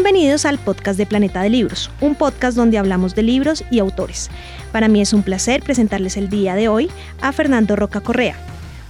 Bienvenidos al podcast de Planeta de Libros, un podcast donde hablamos de libros y autores. Para mí es un placer presentarles el día de hoy a Fernando Roca Correa,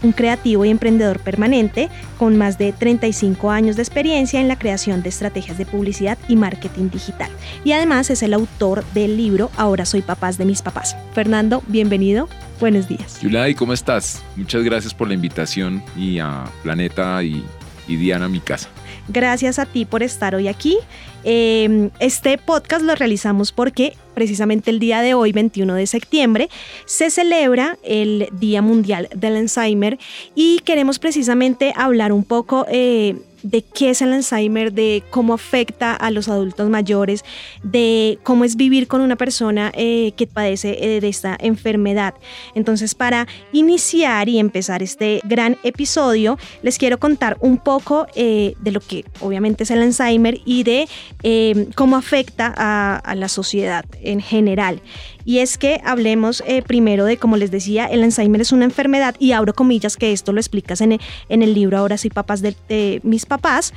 un creativo y emprendedor permanente con más de 35 años de experiencia en la creación de estrategias de publicidad y marketing digital. Y además es el autor del libro Ahora soy papás de mis papás. Fernando, bienvenido. Buenos días. Yulai, ¿cómo estás? Muchas gracias por la invitación y a Planeta y, y Diana, mi casa. Gracias a ti por estar hoy aquí. Em, este podcast lo realizamos porque precisamente el día de hoy, 21 de septiembre, se celebra el Día Mundial del Alzheimer y queremos precisamente hablar un poco eh, de qué es el Alzheimer, de cómo afecta a los adultos mayores, de cómo es vivir con una persona eh, que padece eh, de esta enfermedad. Entonces, para iniciar y empezar este gran episodio, les quiero contar un poco de lo que obviamente es el Alzheimer y de cómo afecta a la sociedad en general. Y es que hablemos eh, primero de, como les decía, el Alzheimer es una enfermedad y abro comillas que esto lo explicas en en el libro Ahora sí papás de, mis papás.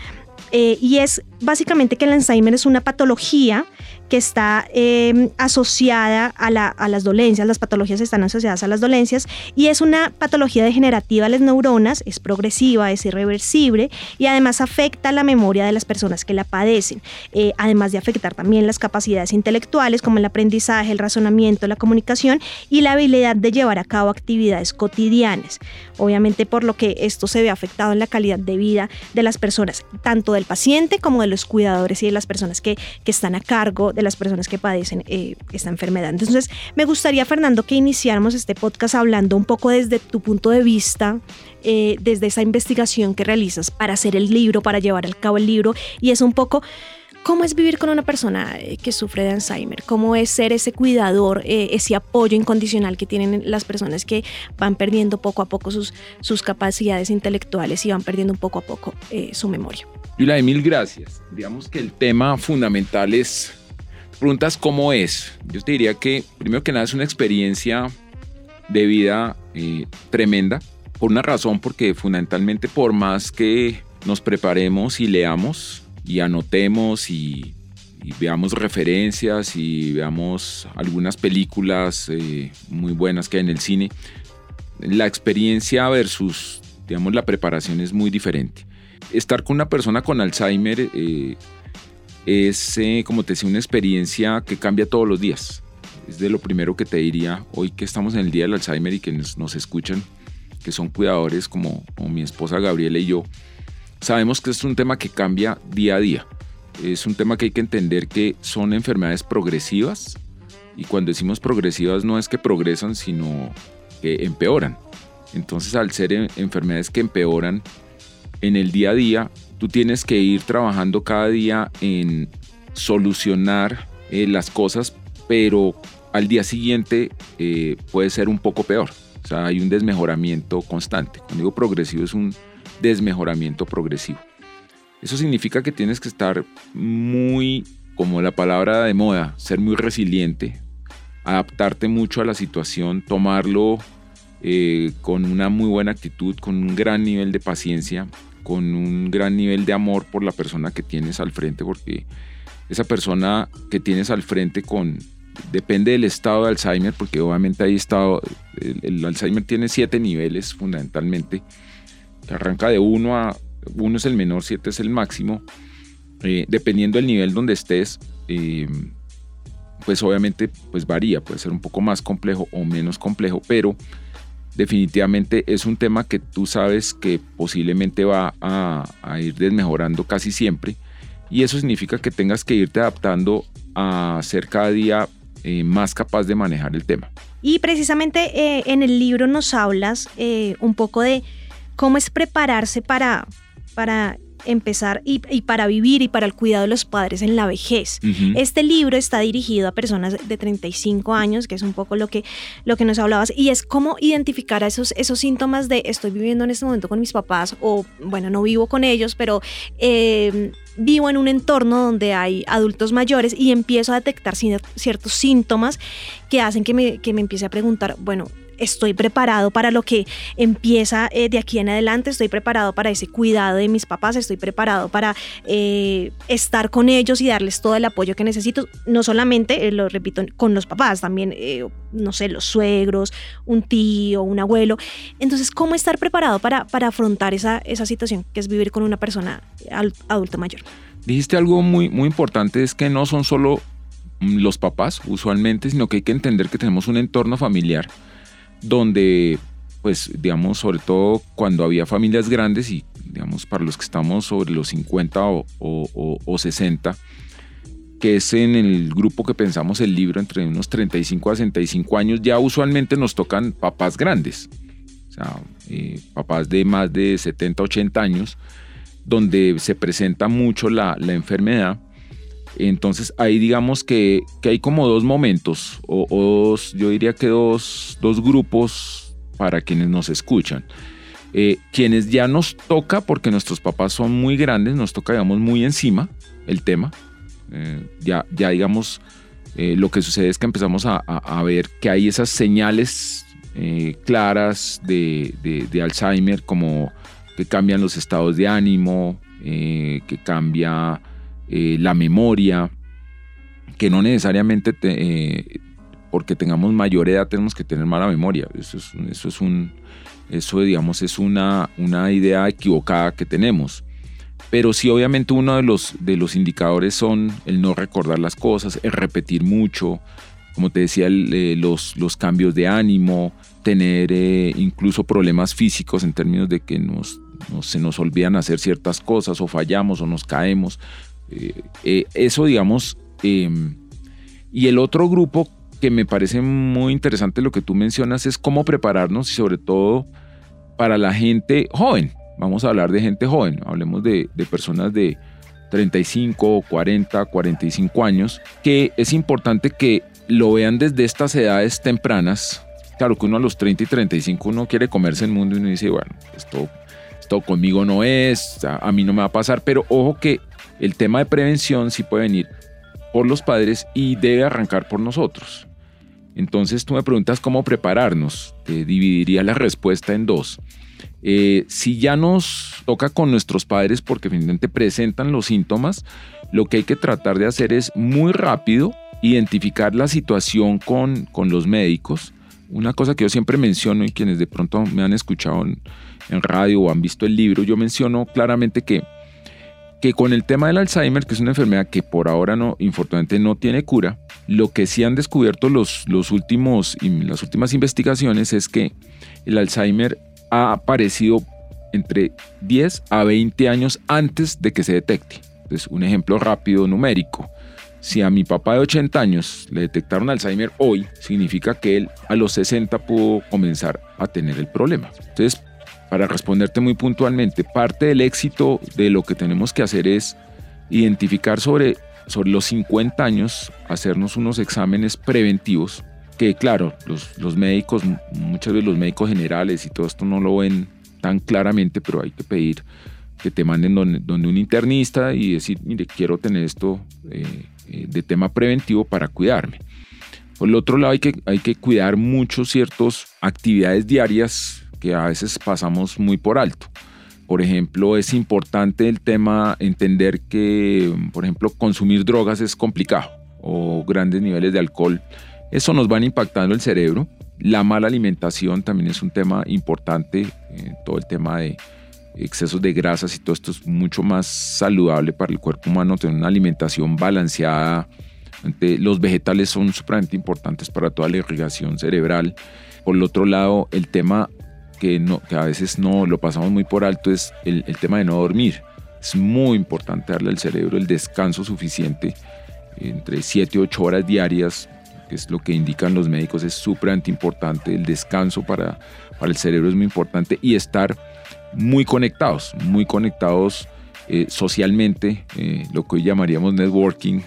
Eh, y es básicamente que el Alzheimer es una patología que está em, asociada a, las dolencias, las patologías están asociadas a las dolencias y es una patología degenerativa de las neuronas, es progresiva, es irreversible y además afecta la memoria de las personas que la padecen, eh, además de afectar también las capacidades intelectuales como el aprendizaje, el razonamiento, la comunicación y la habilidad de llevar a cabo actividades cotidianas. Obviamente por lo que esto se ve afectado en la calidad de vida de las personas, tanto del paciente como de los cuidadores y de las personas que, que están a cargo de las personas que padecen eh, esta enfermedad. Entonces, me gustaría, Fernando, que iniciáramos este podcast hablando un poco desde tu punto de vista, eh, desde esa investigación que realizas para hacer el libro, para llevar al cabo el libro, y es un poco... ¿Cómo es vivir con una persona eh, que sufre de Alzheimer? ¿Cómo es ser ese cuidador, ese apoyo incondicional que tienen las personas que van perdiendo poco a poco sus, sus capacidades intelectuales y van perdiendo un poco a poco su memoria? Yula, mil gracias. Digamos que el tema fundamental es preguntas cómo es. Yo te diría que primero que nada es una experiencia de vida eh, tremenda. Por una razón, porque fundamentalmente por más que nos preparemos y leamos y anotemos y, veamos referencias y veamos algunas películas eh, muy buenas que hay en el cine, la experiencia versus, digamos, la preparación es muy diferente. Estar con una persona con Alzheimer eh, es, eh, como te decía, una experiencia que cambia todos los días. Es de lo primero que te diría hoy que estamos en el Día del Alzheimer y que nos, escuchan, que son cuidadores como, mi esposa Gabriela y yo. Sabemos que es un tema que cambia día a día. Es un tema que hay que entender que son enfermedades progresivas y cuando decimos progresivas no es que progresan, sino que empeoran. Entonces al ser enfermedades que empeoran en el día a día, tú tienes que ir trabajando cada día en solucionar eh, las cosas, pero al día siguiente eh, puede ser un poco peor. O sea, hay un desmejoramiento constante. Cuando digo progresivo es un desmejoramiento progresivo. Eso significa que tienes que estar muy, como la palabra de moda, ser muy resiliente, adaptarte mucho a la situación, tomarlo eh, con una muy buena actitud, con un gran nivel de paciencia, con un gran nivel de amor por la persona que tienes al frente, porque esa persona que tienes al frente con depende del estado de Alzheimer, porque obviamente hay estado, el, Alzheimer tiene siete niveles fundamentalmente, arranca de uno a uno es el menor, siete es el máximo, eh, dependiendo del nivel donde estés, eh, pues obviamente pues varía, puede ser un poco más complejo o menos complejo, pero definitivamente es un tema que tú sabes que posiblemente va a, ir desmejorando casi siempre y eso significa que tengas que irte adaptando a ser cada día eh, más capaz de manejar el tema. Y precisamente en el libro nos hablas un poco de cómo es prepararse para, para empezar y, para vivir y para el cuidado de los padres en la vejez. Este libro está dirigido a personas de 35 años, que es un poco lo que, lo que nos hablabas, y es cómo identificar esos, esos síntomas de estoy viviendo en este momento con mis papás o, bueno, no vivo con ellos, pero... Em, vivo en un entorno donde hay adultos mayores y empiezo a detectar ciertos síntomas que hacen que me, que me empiece a preguntar, bueno, estoy preparado para lo que empieza eh, de aquí en adelante, estoy preparado para ese cuidado de mis papás, estoy preparado para eh, estar con ellos y darles todo el apoyo que necesito, no solamente, eh, lo repito, con los papás, también, no sé, los suegros, un tío, un abuelo. Entonces, ¿cómo estar preparado para, para afrontar esa, esa situación que es vivir con una persona adulta mayor? Dijiste algo muy, muy importante, es que no son solo los papás usualmente, sino que hay que entender que tenemos un entorno familiar donde, pues, digamos, sobre todo cuando había familias grandes y, digamos, para los que estamos sobre los 50 o, o, 60, que es en el grupo que pensamos el libro entre unos 35 a 65 años, ya usualmente nos tocan papás grandes, o sea, eh, papás de más de 70, 80 años, donde se presenta mucho la, la enfermedad entonces ahí digamos que, hay como dos momentos, o, yo diría que dos, grupos para quienes nos escuchan. Eh, quienes ya nos toca, porque nuestros papás son muy grandes, nos toca digamos muy encima el tema. Eh, ya, ya digamos, eh, lo que sucede es que empezamos a, ver que hay esas señales claras de, de, Alzheimer, como que cambian los estados de ánimo, que cambia eh, la memoria, que no necesariamente eh, porque tengamos mayor edad tenemos que tener mala memoria. Eso es, eso es un, eso digamos es una, una idea equivocada que tenemos. Pero sí, obviamente uno de los, de los indicadores son el no recordar las cosas, el repetir mucho, como te decía, eh, los, los cambios de ánimo, tener incluso problemas físicos en términos de que nos, se nos olvidan hacer ciertas cosas o fallamos o nos caemos. Eh, eh, eso, digamos, em, y el otro grupo que me parece muy interesante lo que tú mencionas es cómo prepararnos y sobre todo para la gente joven. Vamos a hablar de gente joven, hablemos de, personas de 35, 40, 45 años, que es importante que lo vean desde estas edades tempranas. Claro que uno a los 30 y 35 uno quiere comerse el mundo y uno dice, bueno, esto, esto conmigo no es, a mí no me va a pasar, pero ojo que el tema de prevención sí puede venir por los padres y debe arrancar por nosotros. Entonces tú me preguntas cómo prepararnos. Te dividiría la respuesta en dos. Eh, si ya nos toca con nuestros padres porque finalmente presentan los síntomas, lo que hay que tratar de hacer es muy rápido identificar la situación con, con los médicos. Una cosa que yo siempre menciono y quienes de pronto me han escuchado en, en radio o han visto el libro, yo menciono claramente que que con el tema del Alzheimer, que es una enfermedad que por ahora no, infortunadamente no tiene cura, lo que sí han descubierto los, los últimos, las últimas investigaciones es que el Alzheimer ha aparecido entre 10 a 20 años antes de que se detecte. Entonces, un ejemplo rápido numérico. Si a mi papá de 80 años le detectaron Alzheimer hoy, significa que él a los 60 pudo comenzar a tener el problema. Entonces, para responderte muy puntualmente, parte del éxito de lo que tenemos que hacer es identificar sobre, sobre los 50 años, hacernos unos exámenes preventivos, que claro, los, los médicos, muchas veces los médicos generales y todo esto no lo ven tan claramente, pero hay que pedir que te manden donde, un internista y decir, mire, quiero tener esto eh, eh, de tema preventivo para cuidarme. Por el otro lado, hay que, hay que cuidar mucho ciertas actividades diarias que a veces pasamos muy por alto. Por ejemplo, es importante el tema entender que, por ejemplo, consumir drogas es complicado o grandes niveles de alcohol. Eso nos van impactando el cerebro. La mala alimentación también es un tema importante. Eh, todo el tema de excesos de grasas y todo esto es mucho más saludable para el cuerpo humano. Tener una alimentación balanceada. Los vegetales son supremamente importantes para toda la irrigación cerebral. Por el otro lado, el tema que, no, que a veces no lo pasamos muy por alto es el, tema de no dormir. Es muy importante darle al cerebro el descanso suficiente, entre 7 y 8 horas diarias, que es lo que indican los médicos, es súper importante. El descanso para, para el cerebro es muy importante y estar muy conectados, muy conectados eh, socialmente, eh, lo que hoy llamaríamos networking,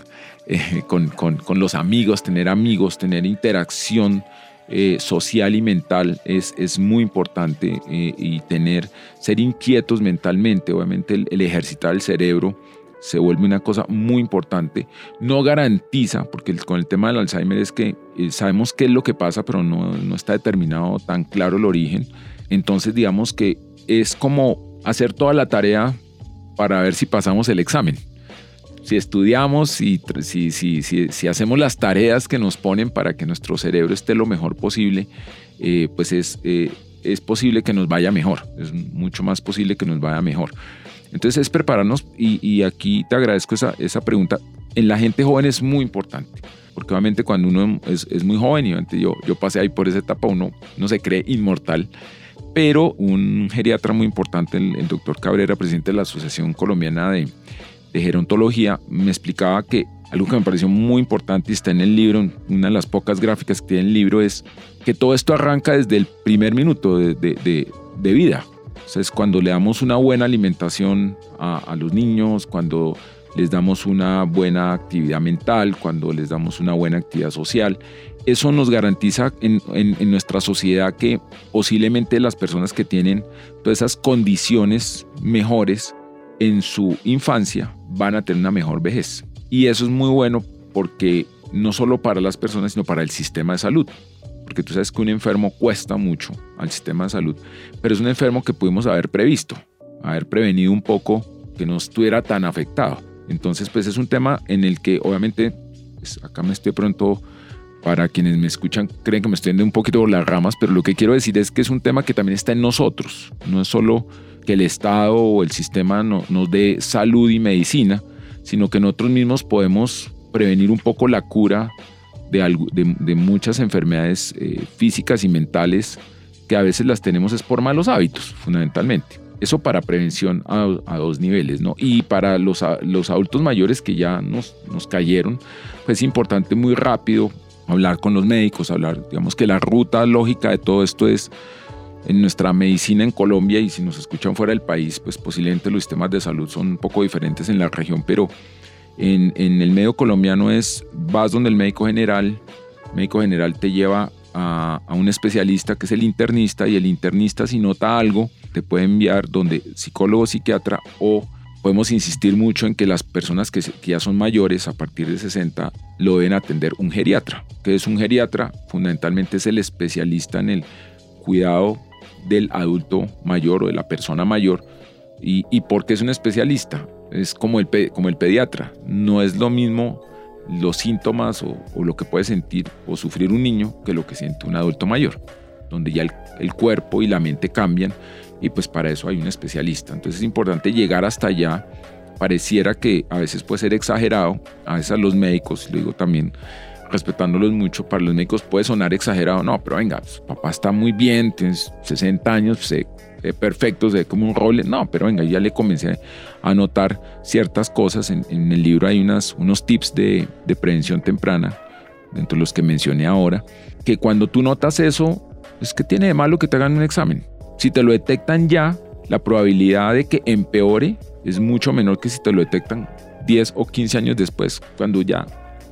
eh, con, con, con, los amigos, tener amigos, tener interacción eh, social y mental es, es muy importante eh, y tener, ser inquietos mentalmente, obviamente el, ejercitar el cerebro se vuelve una cosa muy importante. No garantiza, porque con el tema del Alzheimer es que eh, sabemos qué es lo que pasa, pero no, no está determinado tan claro el origen. Entonces digamos que es como hacer toda la tarea para ver si pasamos el examen. Si estudiamos, y si, hacemos las tareas que nos ponen para que nuestro cerebro esté lo mejor posible, eh, pues es, eh, es posible que nos vaya mejor. Es mucho más posible que nos vaya mejor. Entonces es prepararnos y, aquí te agradezco esa, pregunta. En la gente joven es muy importante, porque obviamente cuando uno es, muy joven, y yo, yo pasé ahí por esa etapa, uno no se cree inmortal, pero un geriatra muy importante, el, doctor Cabrera, presidente de la Asociación Colombiana de, de Gerontología, me explicaba que algo que me pareció muy importante y está en el libro, una de las pocas gráficas que tiene el libro, es que todo esto arranca desde el primer minuto de, de, de vida. Entonces, cuando le damos una buena alimentación a, los niños, cuando les damos una buena actividad mental, cuando les damos una buena actividad social, eso nos garantiza en, en, nuestra sociedad que posiblemente las personas que tienen todas esas condiciones mejores en su infancia van a tener una mejor vejez. Y eso es muy bueno porque no solo para las personas, sino para el sistema de salud porque tú sabes que un enfermo cuesta mucho al sistema de salud, pero es un enfermo que pudimos haber previsto, haber prevenido un poco que no estuviera tan afectado. Entonces, pues es un tema en el que obviamente, pues, acá me estoy pronto, para quienes me escuchan, creen que me estoy yendo un poquito por las ramas, pero lo que quiero decir es que es un tema que también está en nosotros, no es solo que el Estado o el sistema no, nos dé salud y medicina, sino que nosotros mismos podemos prevenir un poco la cura de, muchas enfermedades eh, físicas y mentales que a veces las tenemos es por malos hábitos, fundamentalmente. Eso para prevención a, dos niveles, ¿no? Y para los, los adultos mayores que ya nos, nos cayeron, pues es importante muy rápido hablar con los médicos, hablar, digamos que la ruta lógica de todo esto es en nuestra medicina en Colombia y si nos escuchan fuera del país, pues posiblemente los sistemas de salud son un poco diferentes en la región, pero en, el medio colombiano es, vas donde el médico general, el médico general te lleva a, un especialista que es el internista y el internista si nota algo te puede enviar donde psicólogo, psiquiatra o podemos insistir mucho en que las personas que, ya son mayores a partir de 60 lo deben atender un geriatra. que es un geriatra? Fundamentalmente es el especialista en el cuidado del adulto mayor o de la persona mayor. ¿Y, y por qué es un especialista? es como el, como el pediatra. No es lo mismo los síntomas o, lo que puede sentir o sufrir un niño que lo que siente un adulto mayor, donde ya el, cuerpo y la mente cambian y pues para eso hay un especialista. Entonces es importante llegar hasta allá. Pareciera que a veces puede ser exagerado, a veces los médicos, lo digo también respetándolos mucho, para los médicos puede sonar exagerado, no, pero venga, pues, papá está muy bien, tienes 60 años, se eh, perfecto, se ve como un roble. No, pero venga, ya le comencé a notar ciertas cosas. En, el libro hay unas, unos tips de, prevención temprana, dentro de los que mencioné ahora, que cuando tú notas eso, es que tiene de malo que te hagan un examen. Si te lo detectan ya, la probabilidad de que empeore es mucho menor que si te lo detectan 10 o 15 años después, cuando ya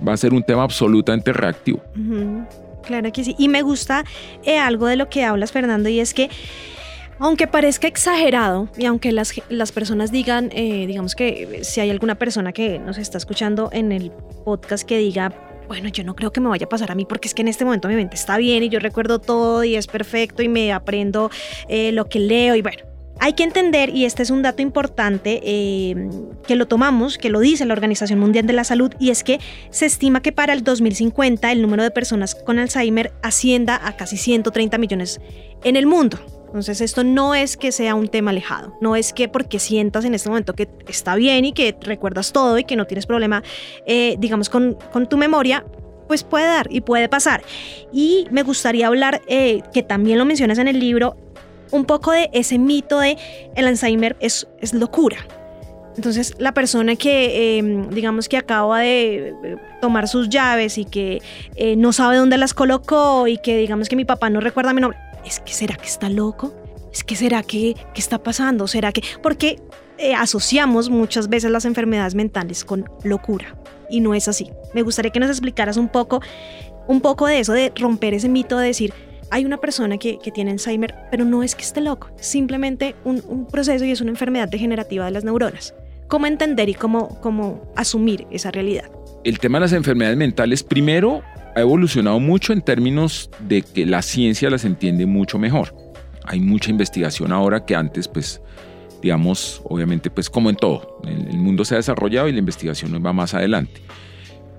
va a ser un tema absolutamente reactivo. Claro que sí. Y me gusta eh, algo de lo que hablas, Fernando, y es que aunque parezca exagerado y aunque las, las personas digan, eh, digamos que si hay alguna persona que nos está escuchando en el podcast que diga, bueno, yo no creo que me vaya a pasar a mí porque es que en este momento mi mente está bien y yo recuerdo todo y es perfecto y me aprendo eh, lo que leo y bueno. Hay que entender, y este es un dato importante, eh, que lo tomamos, que lo dice la Organización Mundial de la Salud, y es que se estima que para el 2050 el número de personas con Alzheimer ascienda a casi 130 millones en el mundo. Entonces esto no es que sea un tema alejado, no es que porque sientas en este momento que está bien y que recuerdas todo y que no tienes problema, eh, digamos, con, tu memoria, pues puede dar y puede pasar. Y me gustaría hablar, eh, que también lo mencionas en el libro, un poco de ese mito de el Alzheimer es, es locura. Entonces, la persona que, em, digamos que acaba de eh, tomar sus llaves y que no sabe dónde las colocó y que, digamos que mi papá no recuerda mi nombre, es que será que está loco, es que será que qué está pasando, será que porque eh, asociamos muchas veces las enfermedades mentales con locura y no es así. Me gustaría que nos explicaras un poco, un poco de eso, de romper ese mito de decir hay una persona que, tiene Alzheimer, pero no es que esté loco, simplemente un, proceso y es una enfermedad degenerativa de las neuronas cómo entender y cómo, cómo asumir esa realidad. El tema de las enfermedades mentales, primero, ha evolucionado mucho en términos de que la ciencia las entiende mucho mejor. Hay mucha investigación ahora que antes, pues, digamos, obviamente, pues como en todo, el mundo se ha desarrollado y la investigación va más adelante.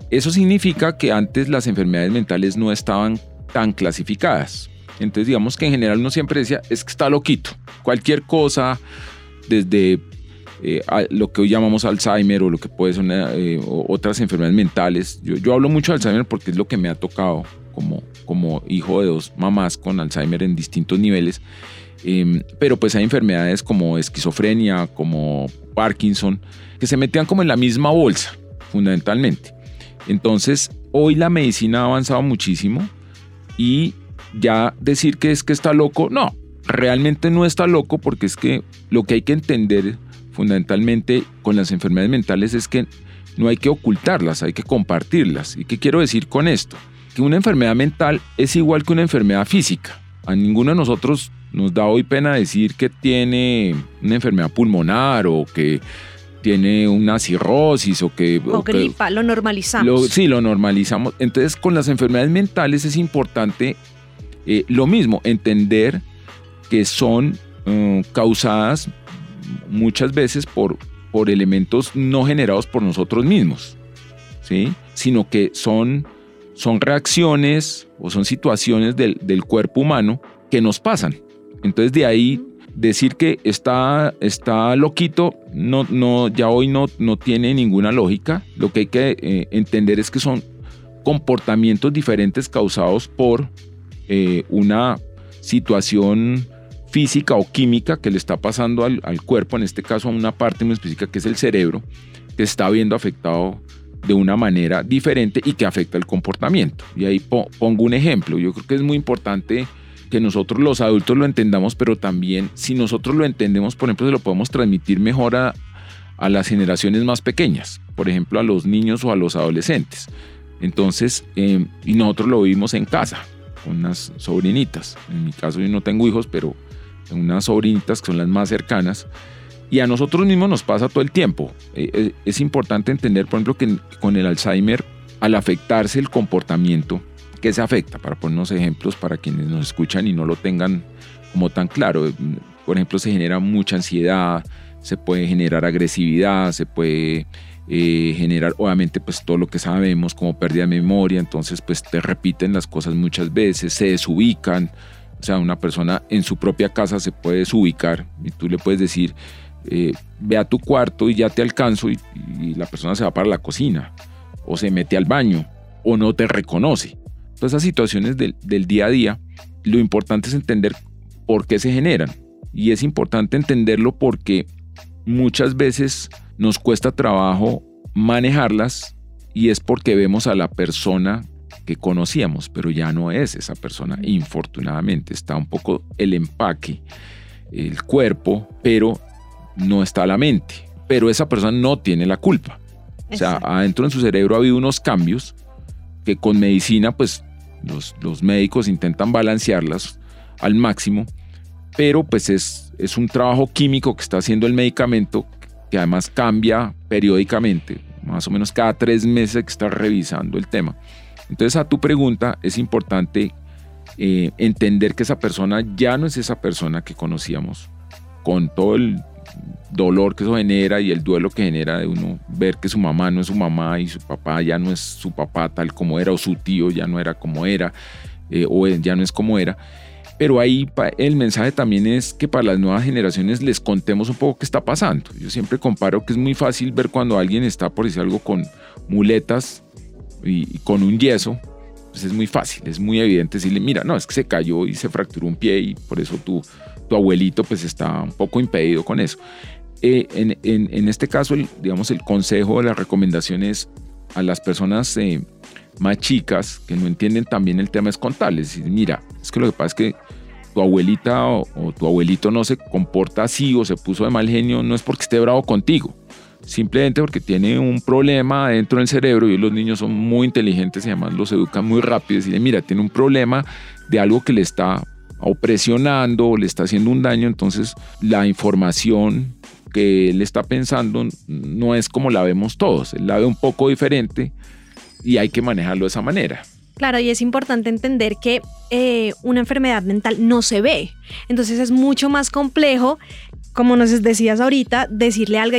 Eso significa que antes las enfermedades mentales no estaban tan clasificadas. Entonces digamos que en general uno siempre decía, es que está loquito. Cualquier cosa, desde eh, lo que hoy llamamos Alzheimer o lo que puede ser eh, otras enfermedades mentales. Yo, hablo mucho de Alzheimer porque es lo que me ha tocado como, como hijo de dos mamás con Alzheimer en distintos niveles. Em, pero pues hay enfermedades como esquizofrenia, como Parkinson, que se metían como en la misma bolsa, fundamentalmente. Entonces, hoy la medicina ha avanzado muchísimo y ya decir que es que está loco, no, realmente no está loco porque es que lo que hay que entender fundamentalmente con las enfermedades mentales es que no hay que ocultarlas, hay que compartirlas. ¿Y qué quiero decir con esto? Que una enfermedad mental es igual que una enfermedad física. A ninguno de nosotros nos da hoy pena decir que tiene una enfermedad pulmonar o que tiene una cirrosis o que... O, gripa, lo normalizamos. sí, lo normalizamos. Entonces con las enfermedades mentales es importante eh, lo mismo, entender que son uh, causadas muchas veces por, por elementos no generados por nosotros mismos, ¿sí? sino que son, son reacciones o son situaciones del, del cuerpo humano que nos pasan. Entonces de ahí decir que está, está loquito, no, no, ya hoy no, no tiene ninguna lógica. Lo que hay que eh, entender es que son comportamientos diferentes causados por eh, una situación física o química que le está pasando al, cuerpo, en este caso a una parte muy específica que es el cerebro, que está viendo afectado de una manera diferente y que afecta el comportamiento. Y ahí pongo un ejemplo. Yo creo que es muy importante que nosotros los adultos lo entendamos, pero también si nosotros lo entendemos, por ejemplo, se lo podemos transmitir mejor a, las generaciones más pequeñas, por ejemplo, a los niños o a los adolescentes. Entonces, em, y nosotros lo vivimos en casa, con unas sobrinitas. En mi caso yo no tengo hijos, pero tengo unas sobrinitas que son las más cercanas. Y a nosotros mismos nos pasa todo el tiempo. Eh, eh, es importante entender, por ejemplo, que con el Alzheimer, al afectarse el comportamiento, ¿Qué se afecta? Para ponernos ejemplos para quienes nos escuchan y no lo tengan como tan claro. Por ejemplo, se genera mucha ansiedad, se puede generar agresividad, se puede eh, generar obviamente pues todo lo que sabemos como pérdida de memoria, entonces pues te repiten las cosas muchas veces, se desubican, o sea, una persona en su propia casa se puede desubicar y tú le puedes decir, eh, ve a tu cuarto y ya te alcanzo y, la persona se va para la cocina o se mete al baño o no te reconoce. Todas esas situaciones del, día a día, lo importante es entender por qué se generan. Y es importante entenderlo porque muchas veces nos cuesta trabajo manejarlas y es porque vemos a la persona que conocíamos, pero ya no es esa persona, infortunadamente. Está un poco el empaque, el cuerpo, pero no está la mente. Pero esa persona no tiene la culpa. O sea, adentro en su cerebro ha habido unos cambios que con medicina, pues los, los médicos intentan balancearlas al máximo, pero pues es, es un trabajo químico que está haciendo el medicamento que además cambia periódicamente, más o menos cada tres meses que está revisando el tema. Entonces a tu pregunta es importante eh, entender que esa persona ya no es esa persona que conocíamos, con todo el dolor que eso genera y el duelo que genera de uno ver que su mamá no es su mamá y su papá ya no es su papá tal como era o su tío ya no era como era eh, o ya no es como era. Pero ahí el mensaje también es que para las nuevas generaciones les contemos un poco qué está pasando. Yo siempre comparo que es muy fácil ver cuando alguien está, por decir algo, con muletas y, con un yeso. Pues es muy fácil, es muy evidente decirle, mira, no, es que se cayó y se fracturó un pie y por eso tu, tu abuelito pues está un poco impedido con eso. Eh, en, este caso, el, digamos, el consejo de las recomendaciones a las personas eh, más chicas que no entienden también el tema es contarles. Mira, es que lo que pasa es que tu abuelita o, tu abuelito no se comporta así o se puso de mal genio, no es porque esté bravo contigo, simplemente porque tiene un problema dentro del cerebro y los niños son muy inteligentes y además los educan muy rápido. Y mira, tiene un problema de algo que le está opresionando o le está haciendo un daño, entonces la información que él está pensando no es como la vemos todos, él la ve un poco diferente y hay que manejarlo de esa manera. Claro, y es importante entender que eh, una enfermedad mental no se ve. Entonces es mucho más complejo, como nos decías ahorita, decirle algo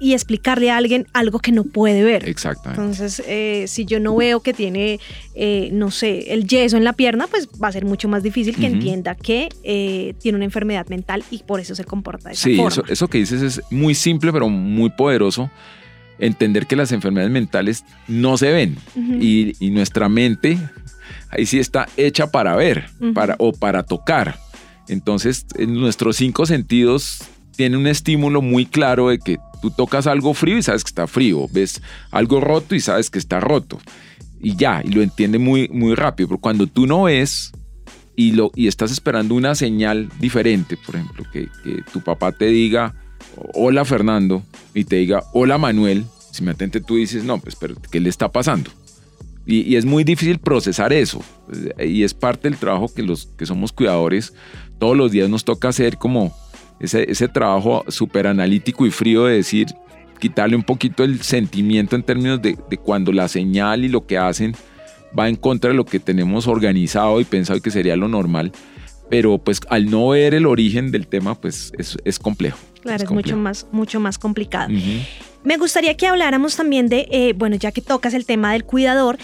y, explicarle a alguien algo que no puede ver. Exactamente. Entonces, eh, si yo no veo que tiene, eh, no sé, el yeso en la pierna, pues va a ser mucho más difícil que entienda que tiene una enfermedad mental y por eso se comporta de esa forma. Sí, eso, eso que dices es muy simple, pero muy poderoso entender que las enfermedades mentales no se ven y, nuestra mente ahí sí está hecha para ver para, o para tocar. Entonces, en nuestros cinco sentidos tiene un estímulo muy claro de que tú tocas algo frío y sabes que está frío, ves algo roto y sabes que está roto. Y ya, y lo entiende muy, muy rápido. Pero cuando tú no ves y, lo, y estás esperando una señal diferente, por ejemplo, que, que tu papá te diga, hola Fernando y te diga hola Manuel, si me atente tú dices, no, pues, pero ¿qué le está pasando? Y, es muy difícil procesar eso. Y es parte del trabajo que los que somos cuidadores todos los días nos toca hacer como ese, ese trabajo súper analítico y frío de decir, quitarle un poquito el sentimiento en términos de, de, cuando la señal y lo que hacen va en contra de lo que tenemos organizado y pensado que sería lo normal. Pero pues al no ver el origen del tema, pues es, es complejo. Claro, es, mucho más, mucho más complicado. Me gustaría que habláramos también de, eh, bueno, ya que tocas el tema del cuidador,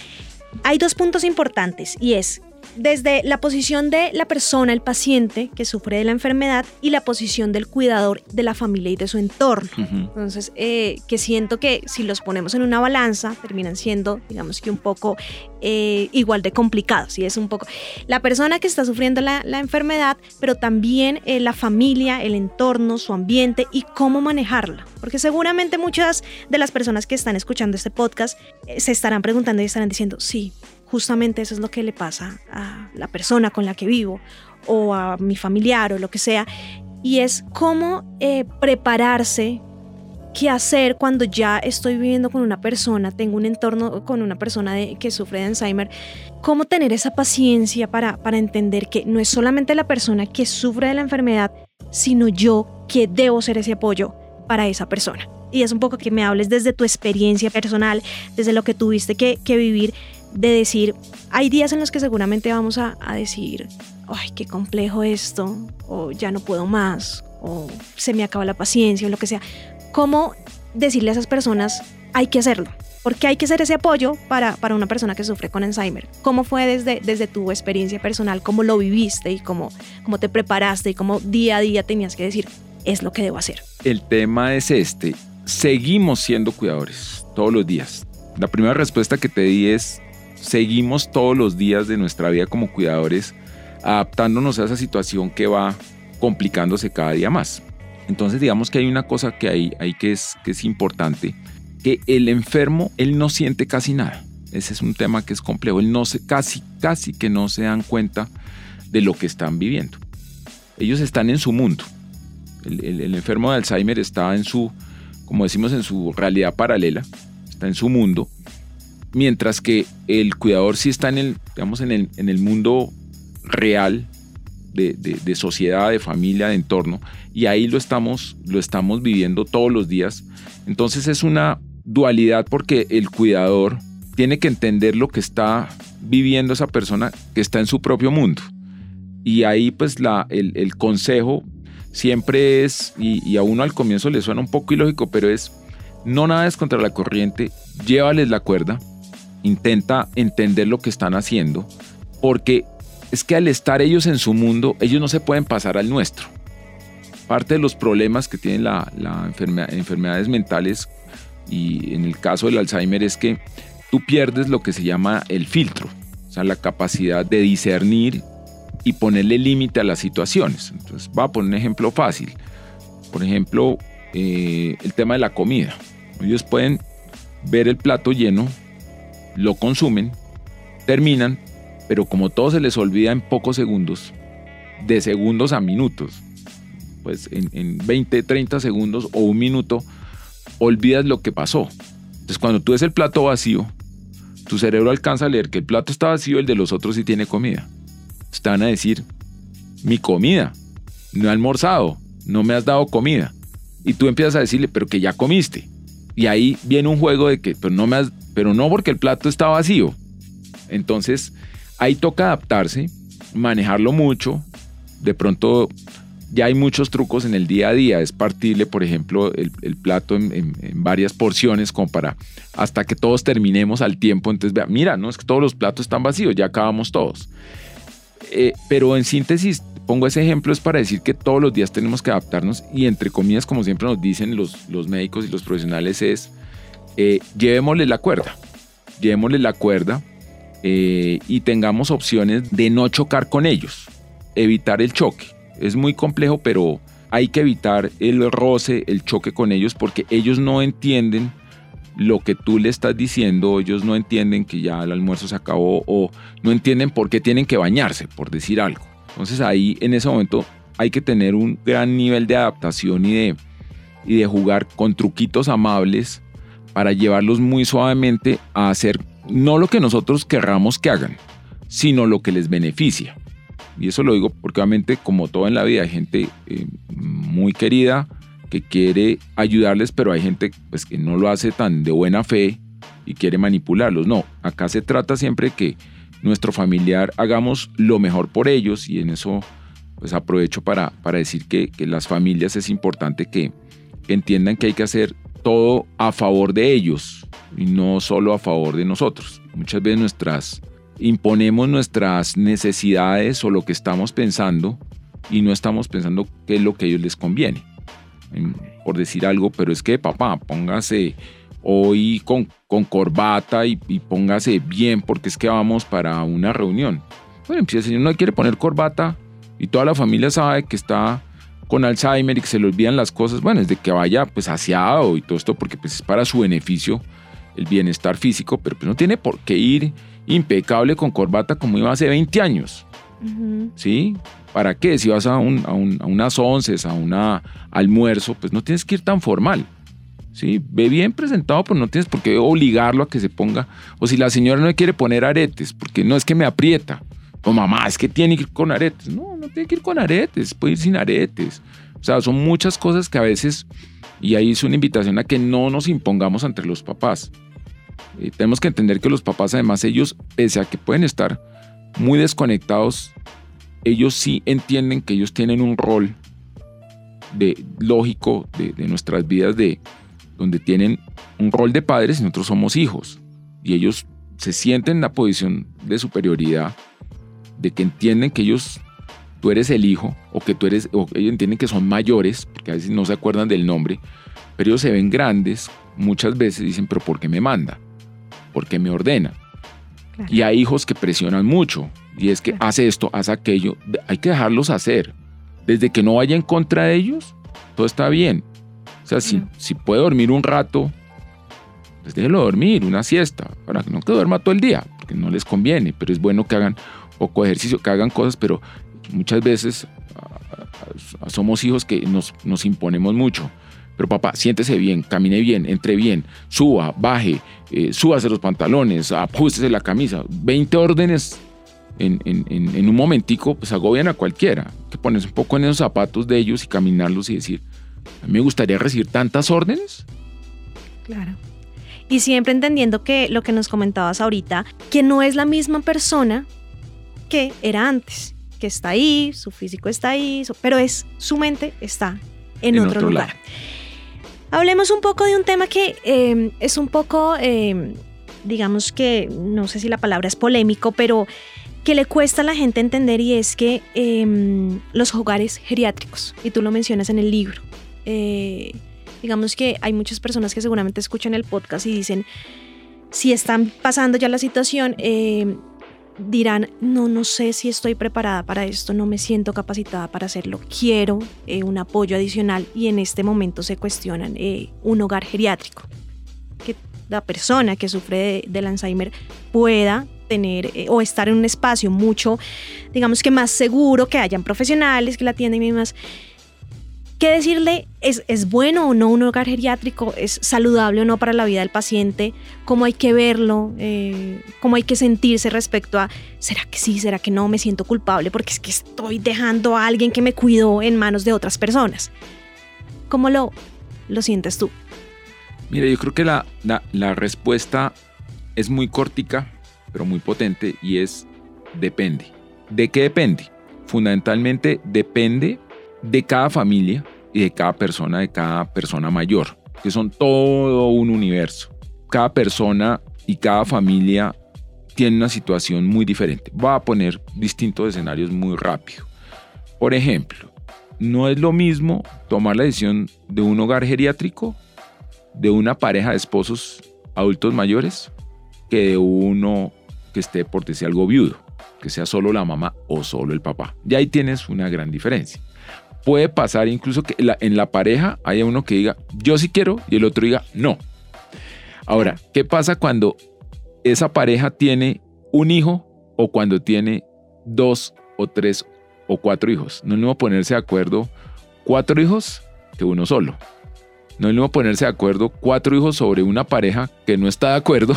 hay dos puntos importantes y es desde la posición de la persona, el paciente que sufre de la enfermedad y la posición del cuidador de la familia y de su entorno. Entonces, eh, que siento que si los ponemos en una balanza, terminan siendo, digamos que un poco eh, igual de complicados. Y es un poco la persona que está sufriendo la, enfermedad, pero también eh, la familia, el entorno, su ambiente y cómo manejarla. Porque seguramente muchas de las personas que están escuchando este podcast se estarán preguntando y estarán diciendo, sí, justamente eso es lo que le pasa a la persona con la que vivo o a mi familiar o lo que sea. Y es cómo eh, prepararse, qué hacer cuando ya estoy viviendo con una persona, tengo un entorno con una persona que sufre de Alzheimer, cómo tener esa paciencia para, para entender que no es solamente la persona que sufre de la enfermedad, sino yo que debo ser ese apoyo para esa persona. Y es un poco que me hables desde tu experiencia personal, desde lo que tuviste que, que vivir de decir, hay días en los que seguramente vamos a, decir, ay, qué complejo esto, o ya no puedo más, o se me acaba la paciencia, o lo que sea. ¿Cómo decirle a esas personas, hay que hacerlo? Porque hay que hacer ese apoyo para, para una persona que sufre con Alzheimer. ¿Cómo fue desde, desde tu experiencia personal? ¿Cómo lo viviste y cómo, cómo te preparaste y cómo día a día tenías que decir, es lo que debo hacer? El tema es este. Seguimos siendo cuidadores todos los días. La primera respuesta que te di es, seguimos todos los días de nuestra vida como cuidadores adaptándonos a esa situación que va complicándose cada día más. Entonces digamos que hay una cosa que hay, que, es, importante, que el enfermo, él no siente casi nada. Ese es un tema que es complejo. Él no se, casi, casi que no se dan cuenta de lo que están viviendo. Ellos están en su mundo. El, el enfermo de Alzheimer está en su, como decimos, en su realidad paralela, está en su mundo mientras que el cuidador sí está en el, digamos, en el, en el mundo real de, sociedad, de familia, de entorno, y ahí lo estamos, lo estamos viviendo todos los días. Entonces es una dualidad porque el cuidador tiene que entender lo que está viviendo esa persona que está en su propio mundo. Y ahí pues la, el, consejo siempre es, y, y, a uno al comienzo le suena un poco ilógico, pero es, no nada es contra la corriente, llévales la cuerda, intenta entender lo que están haciendo, porque es que al estar ellos en su mundo, ellos no se pueden pasar al nuestro. Parte de los problemas que tienen las la enfermedades mentales y en el caso del Alzheimer es que tú pierdes lo que se llama el filtro, o sea, la capacidad de discernir y ponerle límite a las situaciones. Entonces, voy a poner un ejemplo fácil. Por ejemplo, eh, el tema de la comida. Ellos pueden ver el plato lleno lo consumen, terminan, pero como todo se les olvida en pocos segundos, de segundos a minutos, pues en, 20, 30 segundos o un minuto, olvidas lo que pasó. Entonces cuando tú ves el plato vacío, tu cerebro alcanza a leer que el plato está vacío, el de los otros sí tiene comida. Te van a decir, mi comida, no he almorzado, no me has dado comida. y tú empiezas a decirle, pero que ya comiste. Y ahí viene un juego de que, pero no, me pero no porque el plato está vacío. Entonces, ahí toca adaptarse, manejarlo mucho. De pronto ya hay muchos trucos en el día a día. Es partirle, por ejemplo, el, plato en, varias porciones como para hasta que todos terminemos al tiempo. Entonces, vea, mira, no es que todos los platos están vacíos, ya acabamos todos. Eh, pero en síntesis, pongo ese ejemplo es para decir que todos los días tenemos que adaptarnos y entre comillas, como siempre nos dicen los, los médicos y los profesionales, es eh, llevémosle la cuerda. Llevémosle la cuerda eh, y tengamos opciones de no chocar con ellos, evitar el choque. Es muy complejo, pero hay que evitar el roce, el choque con ellos, porque ellos no entienden lo que tú le estás diciendo, ellos no entienden que ya el almuerzo se acabó o no entienden por qué tienen que bañarse, por decir algo. Entonces ahí en ese momento hay que tener un gran nivel de adaptación y de, y de jugar con truquitos amables para llevarlos muy suavemente a hacer no lo que nosotros querramos que hagan, sino lo que les beneficia. Y eso lo digo porque obviamente como todo en la vida hay gente eh, muy querida que quiere ayudarles, pero hay gente pues, que no lo hace tan de buena fe y quiere manipularlos. No, acá se trata siempre que nuestro familiar hagamos lo mejor por ellos y en eso pues aprovecho para, para decir que, que las familias es importante que, que entiendan que hay que hacer todo a favor de ellos y no solo a favor de nosotros. Muchas veces nuestras imponemos nuestras necesidades o lo que estamos pensando y no estamos pensando qué es lo que a ellos les conviene. Por decir algo, pero es que papá, póngase hoy con, corbata y, póngase bien porque es que vamos para una reunión. Bueno, si el señor no quiere poner corbata y toda la familia sabe que está con Alzheimer y que se le olvidan las cosas, bueno, es de que vaya pues aseado y todo esto porque pues es para su beneficio el bienestar físico, pero pues no tiene por qué ir impecable con corbata como iba hace 20 años. ¿Sí? ¿Para qué? Si vas a, un, a, unas once, a un almuerzo, pues no tienes que ir tan formal. ¿Sí? Ve bien presentado, pero no tienes por qué obligarlo a que se ponga. O si la señora no quiere poner aretes, porque no es que me aprieta. O mamá, es que tiene que ir con aretes. No, no tiene que ir con aretes, puede ir sin aretes. O sea, son muchas cosas que a veces, y ahí es una invitación a que no nos impongamos entre los papás. Eh, tenemos que entender que los papás, además, ellos, pese a que pueden estar muy desconectados, ellos sí entienden que ellos tienen un rol de, lógico de, de nuestras vidas, de, donde tienen un rol de padres y nosotros somos hijos. Y ellos se sienten en la posición de superioridad de que entienden que ellos, tú eres el hijo, o que tú eres, o ellos entienden que son mayores, porque a veces no se acuerdan del nombre, pero ellos se ven grandes, muchas veces dicen, pero ¿por qué me manda? ¿Por qué me ordena? Y hay hijos que presionan mucho, y es que hace esto, hace aquello, hay que dejarlos hacer. Desde que no vaya en contra de ellos, todo está bien. O sea, si, si puede dormir un rato, pues déjelo dormir, una siesta, para que no que duerma todo el día, porque no les conviene, pero es bueno que hagan poco ejercicio, que hagan cosas, pero muchas veces somos hijos que nos, nos imponemos mucho. Pero papá, siéntese bien, camine bien, entre bien, suba, baje, eh, súbase los pantalones, ajustese la camisa. 20 órdenes en, en, un momentico, pues agobian a cualquiera. Que pones un poco en esos zapatos de ellos y caminarlos y decir, a mí me gustaría recibir tantas órdenes. Claro. Y siempre entendiendo que lo que nos comentabas ahorita, que no es la misma persona que era antes, que está ahí, su físico está ahí, pero es su mente está en, otro, lugar. Hablemos un poco de un tema que em, es un poco, em, digamos que, no sé si la palabra es polémico, pero que le cuesta a la gente entender y es que em, los hogares geriátricos, y tú lo mencionas en el libro, eh, digamos que hay muchas personas que seguramente escuchan el podcast y dicen, si están pasando ya la situación, dirán, no, no sé si estoy preparada para esto, no me siento capacitada para hacerlo, quiero eh, un apoyo adicional y en este momento se cuestionan eh, un hogar geriátrico, que la persona que sufre del Alzheimer pueda tener eh, o estar en un espacio mucho, digamos que más seguro, que hayan profesionales que la atienden y demás. ¿Qué decirle? ¿Es, ¿Es bueno o no un hogar geriátrico? ¿Es saludable o no para la vida del paciente? ¿Cómo hay que verlo? Eh, ¿Cómo hay que sentirse respecto a, ¿será que sí? ¿Será que no? Me siento culpable porque es que estoy dejando a alguien que me cuidó en manos de otras personas. ¿Cómo lo, lo sientes tú? Mira, yo creo que la, la, respuesta es muy cortica, pero muy potente y es depende. ¿De qué depende? Fundamentalmente depende de cada familia y de cada persona, de cada persona mayor, que son todo un universo. Cada persona y cada familia tiene una situación muy diferente. Va a poner distintos escenarios muy rápido. Por ejemplo, no es lo mismo tomar la decisión de un hogar geriátrico, de una pareja de esposos adultos mayores, que de uno que esté por decir algo viudo, que sea solo la mamá o solo el papá. Y ahí tienes una gran diferencia. Puede pasar incluso que en la pareja haya uno que diga yo sí quiero y el otro diga no. Ahora, ¿qué pasa cuando esa pareja tiene un hijo o cuando tiene dos o tres o cuatro hijos. No es lo mismo ponerse de acuerdo cuatro hijos que uno solo. No es lo mismo ponerse de acuerdo cuatro hijos sobre una pareja que no está de acuerdo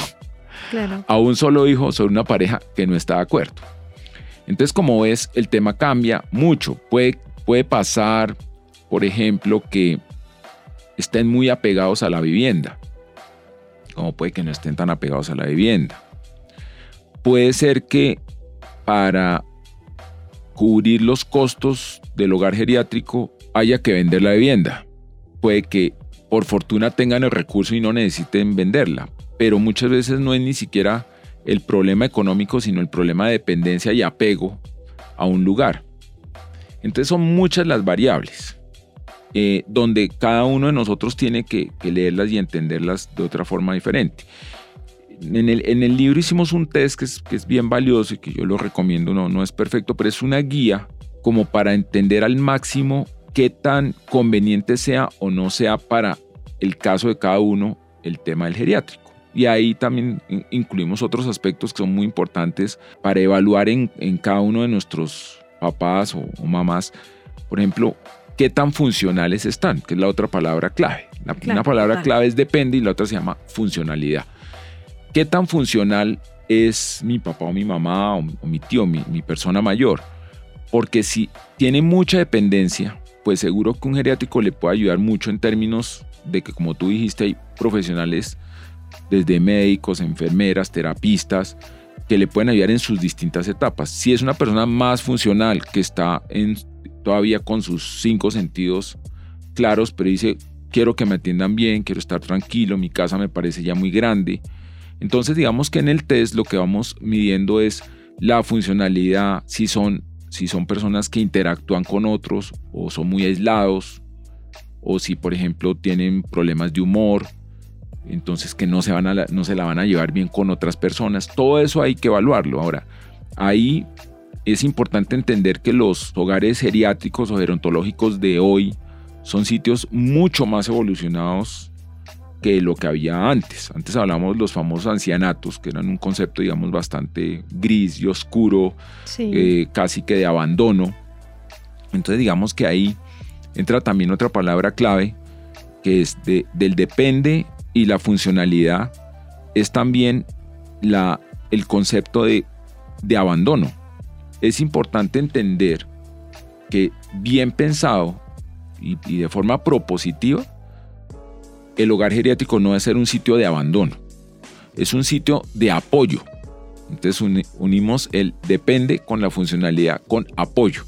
a un solo hijo sobre una pareja que no está de acuerdo. Entonces, como ves, el tema cambia mucho. Puede, puede pasar, por ejemplo, que estén muy apegados a la vivienda, como puede que no estén tan apegados a la vivienda. Puede ser que para cubrir los costos del hogar geriátrico haya que vender la vivienda. Puede que por fortuna tengan el recurso y no necesiten venderla, pero muchas veces no es ni siquiera el problema económico, sino el problema de dependencia y apego a un lugar. Entonces son muchas las variables, eh, donde cada uno de nosotros tiene que leerlas y entenderlas de otra forma diferente en el, libro hicimos un test que es, que es bien valioso y que yo lo recomiendo, no, no es perfecto, pero es una guía como para entender al máximo qué tan conveniente sea o no sea para el caso de cada uno el tema del geriátrico. Y ahí también incluimos otros aspectos que son muy importantes para evaluar en, cada uno de nuestros papás o, mamás, por ejemplo, qué tan funcionales están, que es la otra palabra clave. La, una palabra clave es depende y la otra se llama funcionalidad. ¿Qué tan funcional es mi papá o mi mamá o, mi tío, mi, mi persona mayor? Porque si tiene mucha dependencia, pues seguro que un geriátrico le puede ayudar mucho en términos de que, como tú dijiste, hay profesionales desde médicos, enfermeras, terapistas, que le pueden ayudar en sus distintas etapas. Si es una persona más funcional, que está todavía con sus cinco sentidos claros, pero dice, quiero que me atiendan bien, quiero estar tranquilo, mi casa me parece ya muy grande, entonces digamos que en el test lo que vamos midiendo es la funcionalidad, si son, si son personas que interactúan con otros o son muy aislados, o si por ejemplo tienen problemas de humor, entonces que no se, van a no se la van a llevar bien con otras personas. Todo eso hay que evaluarlo. Ahora, ahí es importante entender que los hogares geriátricos o gerontológicos de hoy son sitios mucho más evolucionados que lo que había antes. Antes hablábamos de los famosos ancianatos, que eran un concepto, digamos, bastante gris y oscuro, eh, casi que de abandono. Entonces, digamos que ahí entra también otra palabra clave, que es de, del depende y la funcionalidad, es también la, el concepto de, de abandono. Es importante entender que bien pensado y, de forma propositiva, el hogar geriátrico no debe ser un sitio de abandono, es un sitio de apoyo. Entonces unimos el depende con la funcionalidad, con apoyo.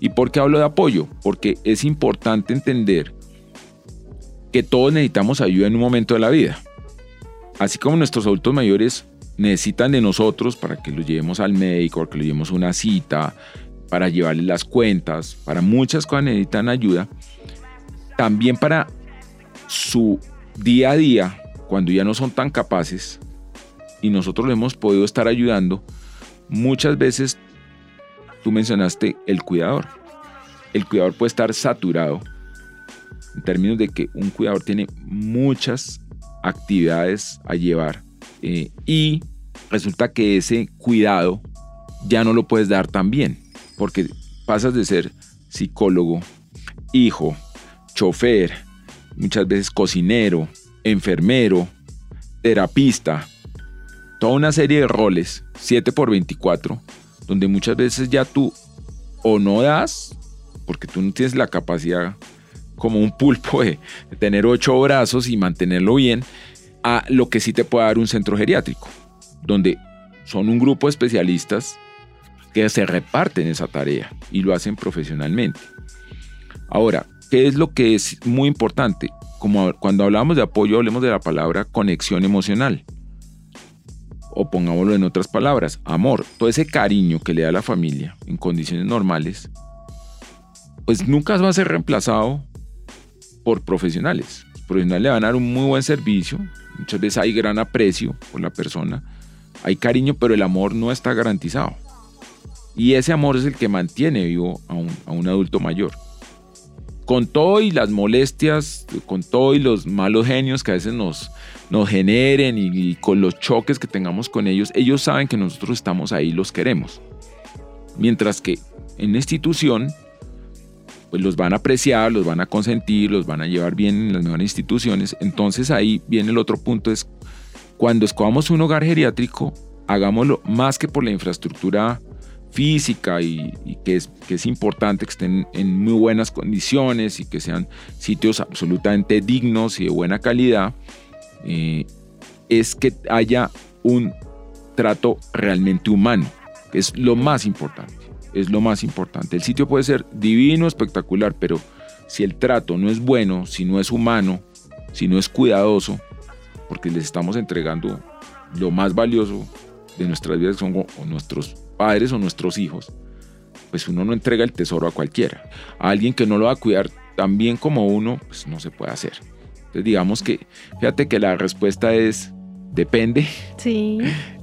¿Y por qué hablo de apoyo? Porque es importante entender que todos necesitamos ayuda en un momento de la vida. Así como nuestros adultos mayores necesitan de nosotros para que los llevemos al médico, que los llevemos una cita, para llevarles las cuentas, para muchas cosas necesitan ayuda, también para su día a día, cuando ya no son tan capaces, y nosotros le hemos podido estar ayudando, muchas veces tú mencionaste el cuidador. El cuidador puede estar saturado en términos de que un cuidador tiene muchas actividades a llevar eh, y resulta que ese cuidado ya no lo puedes dar tan bien porque pasas de ser psicólogo, hijo, chofer, muchas veces cocinero, enfermero, terapista, toda una serie de roles, 7 por 24, donde muchas veces ya tú o no das, porque tú no tienes la capacidad como un pulpo de, tener ocho brazos y mantenerlo bien, a lo que sí te puede dar un centro geriátrico, donde son un grupo de especialistas que se reparten esa tarea y lo hacen profesionalmente. Ahora, ¿qué es lo que es muy importante? Como cuando hablamos de apoyo, hablemos de la palabra conexión emocional. O pongámoslo en otras palabras, amor. Todo ese cariño que le da la familia en condiciones normales, pues nunca va a ser reemplazado por profesionales. Los profesionales le van a dar un muy buen servicio. Muchas veces hay gran aprecio por la persona. Hay cariño, pero el amor no está garantizado. Y ese amor es el que mantiene vivo a un, a un adulto mayor. Con todo y las molestias, con todo y los malos genios que a veces nos, nos generen y, y con los choques que tengamos con ellos, ellos saben que nosotros estamos ahí y los queremos. Mientras que en la institución pues los van a apreciar, los van a consentir, los van a llevar bien en las nuevas instituciones. Entonces ahí viene el otro punto, es cuando escogamos un hogar geriátrico, hagámoslo más que por la infraestructura física y, que, es, que es importante que estén en muy buenas condiciones y que sean sitios absolutamente dignos y de buena calidad, eh, es que haya un trato realmente humano, que es lo más importante es lo más importante. El sitio puede ser divino, espectacular, pero si el trato no es bueno, si no es humano, si no es cuidadoso, porque les estamos entregando lo más valioso de nuestras vidas, son o nuestros padres o nuestros hijos, pues uno no entrega el tesoro a cualquiera. A alguien que no lo va a cuidar tan bien como uno, pues no se puede hacer. Entonces digamos que, fíjate que la respuesta es, depende. Sí.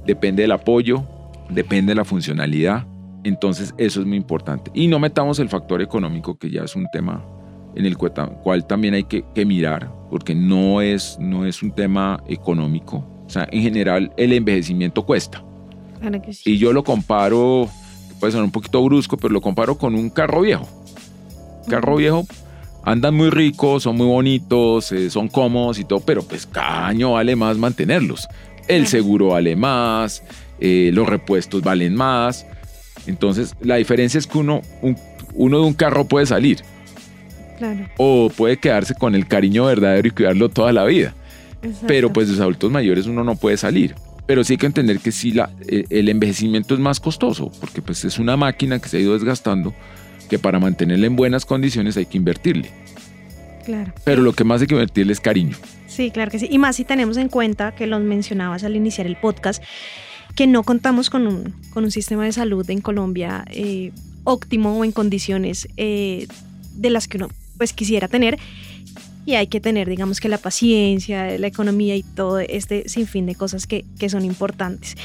Depende del apoyo, depende de la funcionalidad, entonces eso es muy importante. Y no metamos el factor económico, que ya es un tema en el cual también hay que, mirar, porque no es, no es un tema económico. O sea, en general el envejecimiento cuesta. Y yo lo comparo, puede ser un poquito brusco, pero lo comparo con un carro viejo. Carro viejo, andan muy ricos, son muy bonitos, eh, son cómodos y todo, pero pues cada año vale más mantenerlos. El seguro vale más, eh, los repuestos valen más. Entonces, la diferencia es que uno, uno de un carro puede salir. Claro. O puede quedarse con el cariño verdadero y cuidarlo toda la vida. Pero pues los adultos mayores uno no puede salir. Pero sí hay que entender que sí la, eh, el envejecimiento es más costoso, porque pues es una máquina que se ha ido desgastando, que para mantenerla en buenas condiciones hay que invertirle. Claro. Pero lo que más hay que invertirle es cariño. Sí, claro que sí. Y más si tenemos en cuenta que lo mencionabas al iniciar el podcast, que no contamos con un, con un sistema de salud en Colombia eh, óptimo o en condiciones eh, de las que uno pues quisiera tener y hay que tener digamos que la paciencia, la economía y todo este sinfín de cosas que, que son importantes.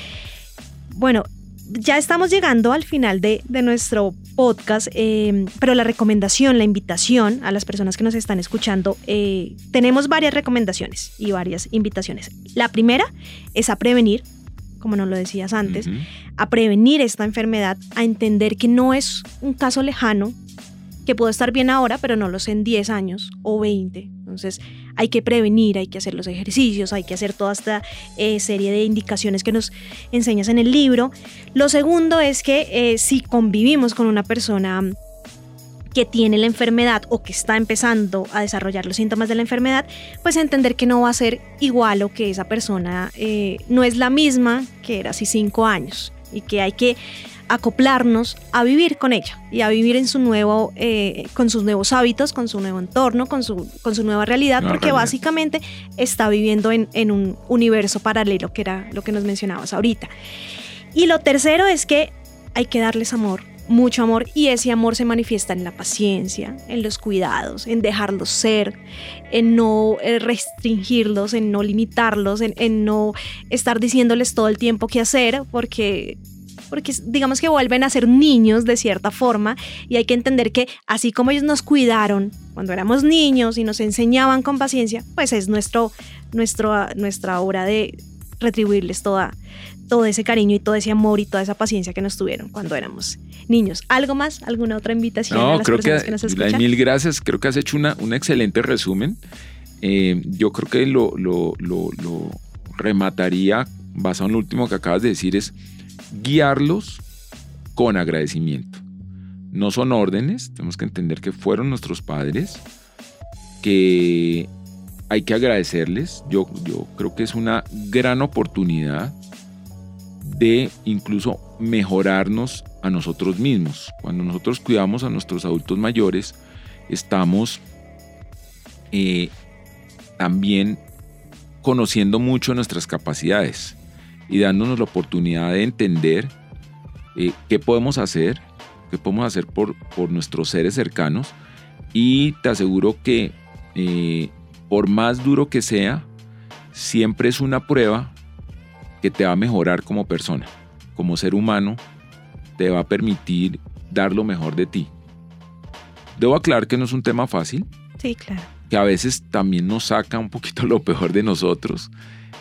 Bueno, ya estamos llegando al final de, de nuestro podcast, eh, pero la recomendación, la invitación a las personas que nos están escuchando, tenemos varias recomendaciones y varias invitaciones. La primera es a prevenir como nos lo decías antes, a prevenir esta enfermedad, a entender que no es un caso lejano, que puedo estar bien ahora, pero no lo sé en 10 años o 20. Entonces hay que prevenir, hay que hacer los ejercicios, hay que hacer toda esta eh, serie de indicaciones que nos enseñas en el libro. Lo segundo es que eh, si convivimos con una persona que tiene la enfermedad o que está empezando a desarrollar los síntomas de la enfermedad, pues entender que no va a ser igual o que esa persona eh, no es la misma que era hace cinco años y que hay que acoplarnos a vivir con ella y a vivir en su nuevo, eh, con sus nuevos hábitos, con su nuevo entorno, con su, con su nueva realidad, porque básicamente está viviendo en, en un universo paralelo, que era lo que nos mencionabas ahorita. Y lo tercero es que hay que darles amor, mucho amor y ese amor se manifiesta en la paciencia, en los cuidados, en dejarlos ser, en no eh, restringirlos, en no limitarlos, en, no estar diciéndoles todo el tiempo qué hacer, porque porque digamos que vuelven a ser niños de cierta forma y hay que entender que así como ellos nos cuidaron cuando éramos niños y nos enseñaban con paciencia, pues es nuestro, nuestro, nuestra hora de retribuirles toda, todo ese cariño y todo ese amor y toda esa paciencia que nos tuvieron cuando éramos niños. ¿Algo más? ¿Alguna otra invitación a las creo personas que, que, nos escuchan? Mil gracias. Creo que has hecho una, un excelente resumen. Eh, yo creo que lo, lo, lo, lo, remataría, basado en lo último que acabas de decir, es guiarlos con agradecimiento. No son órdenes, tenemos que entender que fueron nuestros padres, que hay que agradecerles. Yo, yo creo que es una gran oportunidad de incluso mejorarnos a nosotros mismos. Cuando nosotros cuidamos a nuestros adultos mayores, estamos eh, también conociendo mucho nuestras capacidades y dándonos la oportunidad de entender eh, qué podemos hacer, qué podemos hacer por, por, nuestros seres cercanos. Y te aseguro que eh, por más duro que sea, siempre es una prueba que te va a mejorar como persona, como ser humano, te va a permitir dar lo mejor de ti. Debo aclarar que no es un tema fácil. Sí, claro. Que a veces también nos saca un poquito lo peor de nosotros.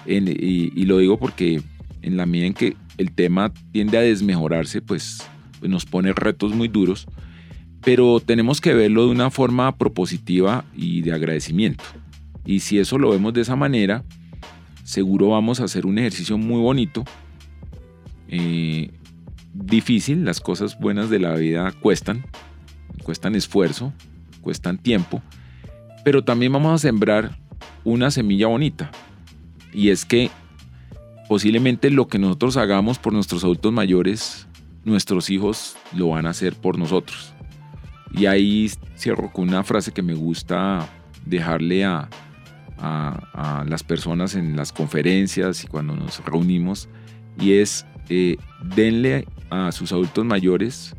y, lo digo porque en la medida en que el tema tiende a desmejorarse, pues, pues nos pone retos muy duros. Pero tenemos que verlo de una forma propositiva y de agradecimiento. Y si eso lo vemos de esa manera, seguro vamos a hacer un ejercicio muy bonito. Eh, difícil, las cosas buenas de la vida cuestan, cuestan esfuerzo, cuestan tiempo, pero también vamos a sembrar una semilla bonita. Y es que posiblemente lo que nosotros hagamos por nuestros adultos mayores, nuestros hijos lo van a hacer por nosotros. Y ahí cierro con una frase que me gusta dejarle a, a, las personas en las conferencias y cuando nos reunimos, y es eh, denle a sus adultos mayores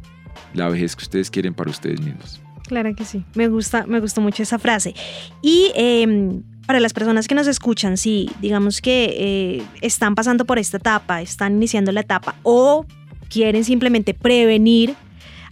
la vejez que ustedes quieren para ustedes mismos. Claro que sí, me gusta, me gustó mucho esa frase. Y em, para las personas que nos escuchan, si digamos que eh, están pasando por esta etapa, están iniciando la etapa o quieren simplemente prevenir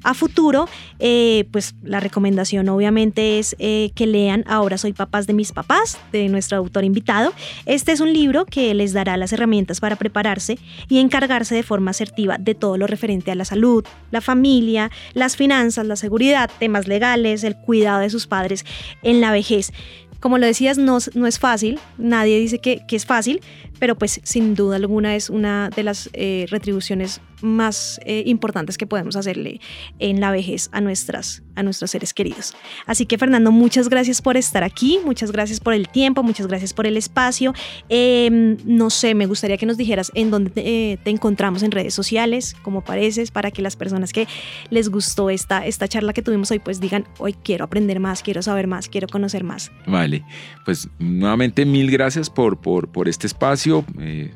a futuro, eh, pues la recomendación obviamente es eh, que lean Ahora soy papás de mis papás, de nuestro autor invitado. Este es un libro que les dará las herramientas para prepararse y encargarse de forma asertiva de todo lo referente a la salud, la familia, las finanzas, la seguridad, temas legales, el cuidado de sus padres en la vejez. Como lo decías, no, es fácil, nadie dice que, es fácil, pero pues sin duda alguna es una de las eh, retribuciones más eh, importantes que podemos hacerle en la vejez a, nuestras, a nuestros seres queridos. Así que Fernando, muchas gracias por estar aquí, muchas gracias por el tiempo, muchas gracias por el espacio. Em, no sé, me gustaría que nos dijeras en dónde te, eh, encontramos en redes sociales, cómo pareces, para que las personas que les gustó esta, esta charla que tuvimos hoy, pues digan, hoy quiero aprender más, quiero saber más, quiero conocer más. Vale, pues nuevamente mil gracias por, por, por este espacio. Eh,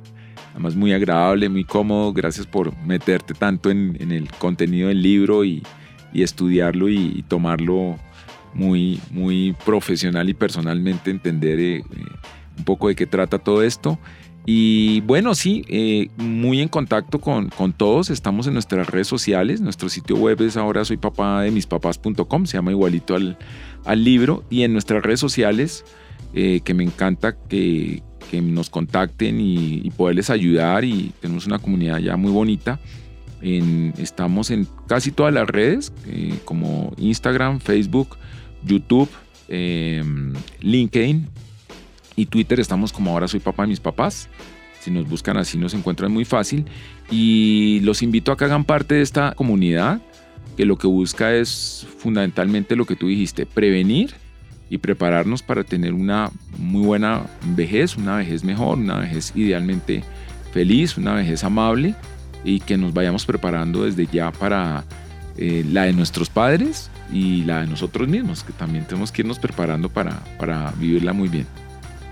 además muy agradable, muy cómodo. Gracias por meterte tanto en, el contenido del libro y, estudiarlo y, tomarlo muy, muy profesional y personalmente, entender eh, eh, un poco de qué trata todo esto. Y bueno, sí, eh, muy en contacto con, con, todos. Estamos en nuestras redes sociales. Nuestro sitio web es ahora soy papá de mis papás.com, se llama igualito al, al, libro. Y en nuestras redes sociales, que me encanta que, que nos contacten y, poderles ayudar y tenemos una comunidad ya muy bonita. estamos en casi todas las redes eh, como Instagram, Facebook, YouTube, em, LinkedIn y Twitter. Estamos como ahora soy papá de mis papás. Si nos buscan así nos encuentran muy fácil. Y los invito a que hagan parte de esta comunidad que lo que busca es fundamentalmente lo que tú dijiste, prevenir y prepararnos para tener una muy buena vejez, una vejez mejor, una vejez idealmente feliz, una vejez amable y que nos vayamos preparando desde ya para eh, la de nuestros padres y la de nosotros mismos, que también tenemos que irnos preparando para, para vivirla muy bien.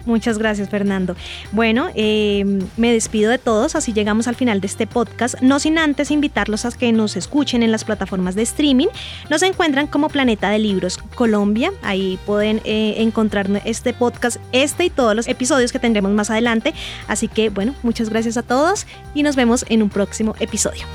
Muchas gracias, Fernando. Bueno, em, me despido de todos, así llegamos al final de este podcast, no sin antes invitarlos a que nos escuchen en las plataformas de streaming. Nos encuentran como Planeta de Libros Colombia, ahí pueden eh, encontrar este podcast, este y todos los episodios que tendremos más adelante. Así que, bueno, muchas gracias a todos y nos vemos en un próximo episodio.